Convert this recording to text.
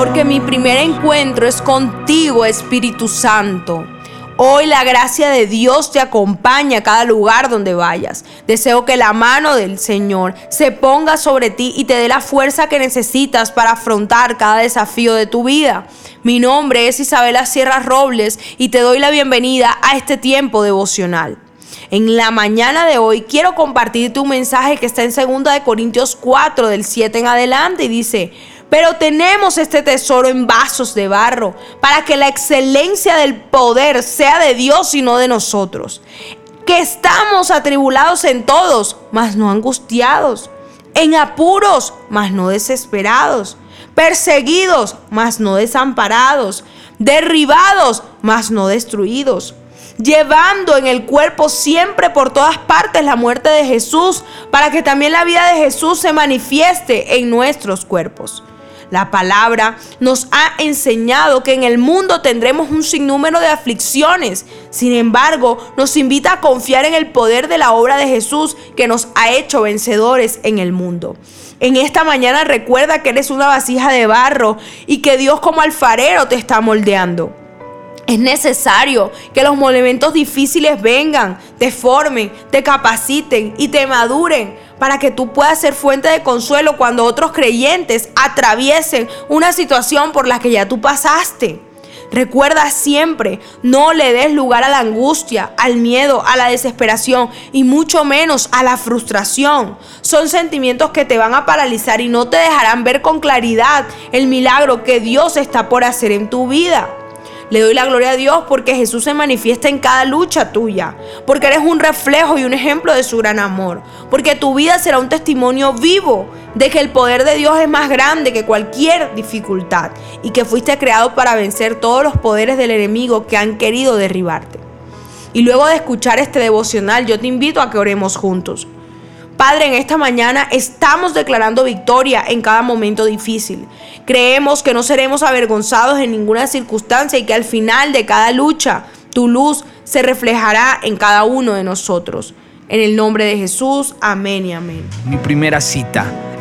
porque mi primer encuentro es contigo, Espíritu Santo. Hoy la gracia de Dios te acompaña a cada lugar donde vayas. Deseo que la mano del Señor se ponga sobre ti y te dé la fuerza que necesitas para afrontar cada desafío de tu vida. Mi nombre es Isabela Sierra Robles y te doy la bienvenida a este tiempo devocional. En la mañana de hoy quiero compartirte un mensaje que está en 2 de Corintios 4 del 7 en adelante y dice, pero tenemos este tesoro en vasos de barro para que la excelencia del poder sea de Dios y no de nosotros. Que estamos atribulados en todos, mas no angustiados. En apuros, mas no desesperados. Perseguidos, mas no desamparados. Derribados, mas no destruidos llevando en el cuerpo siempre por todas partes la muerte de Jesús, para que también la vida de Jesús se manifieste en nuestros cuerpos. La palabra nos ha enseñado que en el mundo tendremos un sinnúmero de aflicciones. Sin embargo, nos invita a confiar en el poder de la obra de Jesús que nos ha hecho vencedores en el mundo. En esta mañana recuerda que eres una vasija de barro y que Dios como alfarero te está moldeando. Es necesario que los momentos difíciles vengan, te formen, te capaciten y te maduren para que tú puedas ser fuente de consuelo cuando otros creyentes atraviesen una situación por la que ya tú pasaste. Recuerda siempre, no le des lugar a la angustia, al miedo, a la desesperación y mucho menos a la frustración. Son sentimientos que te van a paralizar y no te dejarán ver con claridad el milagro que Dios está por hacer en tu vida. Le doy la gloria a Dios porque Jesús se manifiesta en cada lucha tuya, porque eres un reflejo y un ejemplo de su gran amor, porque tu vida será un testimonio vivo de que el poder de Dios es más grande que cualquier dificultad y que fuiste creado para vencer todos los poderes del enemigo que han querido derribarte. Y luego de escuchar este devocional, yo te invito a que oremos juntos. Padre, en esta mañana estamos declarando victoria en cada momento difícil. Creemos que no seremos avergonzados en ninguna circunstancia y que al final de cada lucha tu luz se reflejará en cada uno de nosotros. En el nombre de Jesús, amén y amén. Mi primera cita